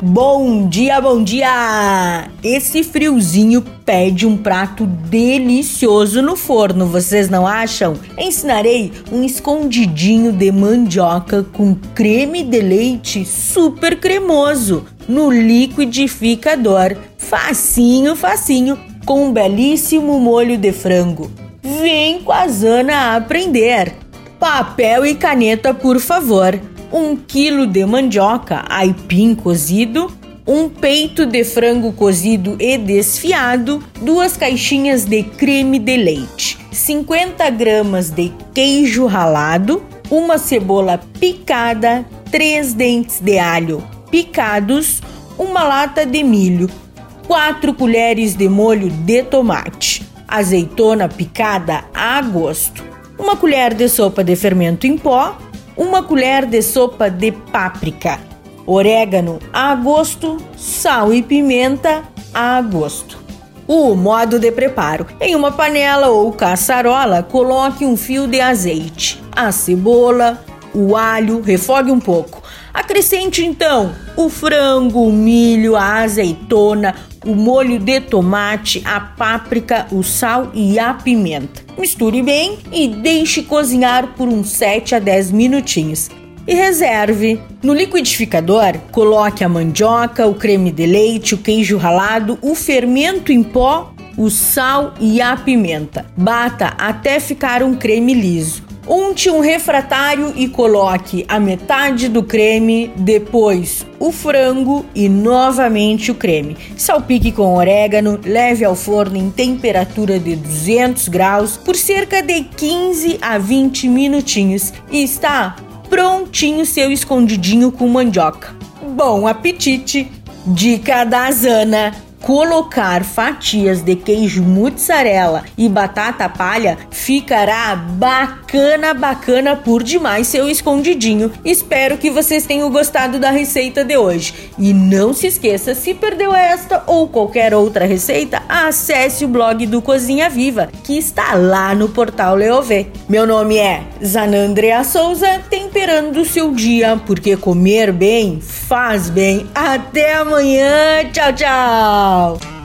Bom dia, bom dia! Esse friozinho pede um prato delicioso no forno, vocês não acham? Ensinarei um escondidinho de mandioca com creme de leite super cremoso no liquidificador. Facinho, facinho, com um belíssimo molho de frango. Vem com a Zana aprender! Papel e caneta, por favor. Um quilo de mandioca, aipim cozido, um peito de frango cozido e desfiado, duas caixinhas de creme de leite, 50 gramas de queijo ralado, uma cebola picada, três dentes de alho picados, uma lata de milho, quatro colheres de molho de tomate, azeitona picada a gosto, uma colher de sopa de fermento em pó, uma colher de sopa de páprica, orégano a gosto, sal e pimenta a gosto. O modo de preparo: em uma panela ou caçarola, coloque um fio de azeite, a cebola, o alho, refogue um pouco. Acrescente então o frango, o milho, a azeitona, o molho de tomate, a páprica, o sal e a pimenta. Misture bem e deixe cozinhar por uns 7 a 10 minutinhos. E reserve. No liquidificador, coloque a mandioca, o creme de leite, o queijo ralado, o fermento em pó, o sal e a pimenta. Bata até ficar um creme liso. Unte um refratário e coloque a metade do creme, depois o frango e novamente o creme. Salpique com orégano, leve ao forno em temperatura de 200 graus por cerca de 15 a 20 minutinhos e está prontinho seu escondidinho com mandioca. Bom apetite! Dica da Zana! Colocar fatias de queijo mozzarella e batata palha, ficará bacana, bacana por demais seu escondidinho. Espero que vocês tenham gostado da receita de hoje. E não se esqueça, se perdeu esta ou qualquer outra receita, acesse o blog do Cozinha Viva, que está lá no portal Leovê. Meu nome é Zanandrea Souza, temperando o seu dia, porque comer bem faz bem. Até amanhã, tchau, tchau!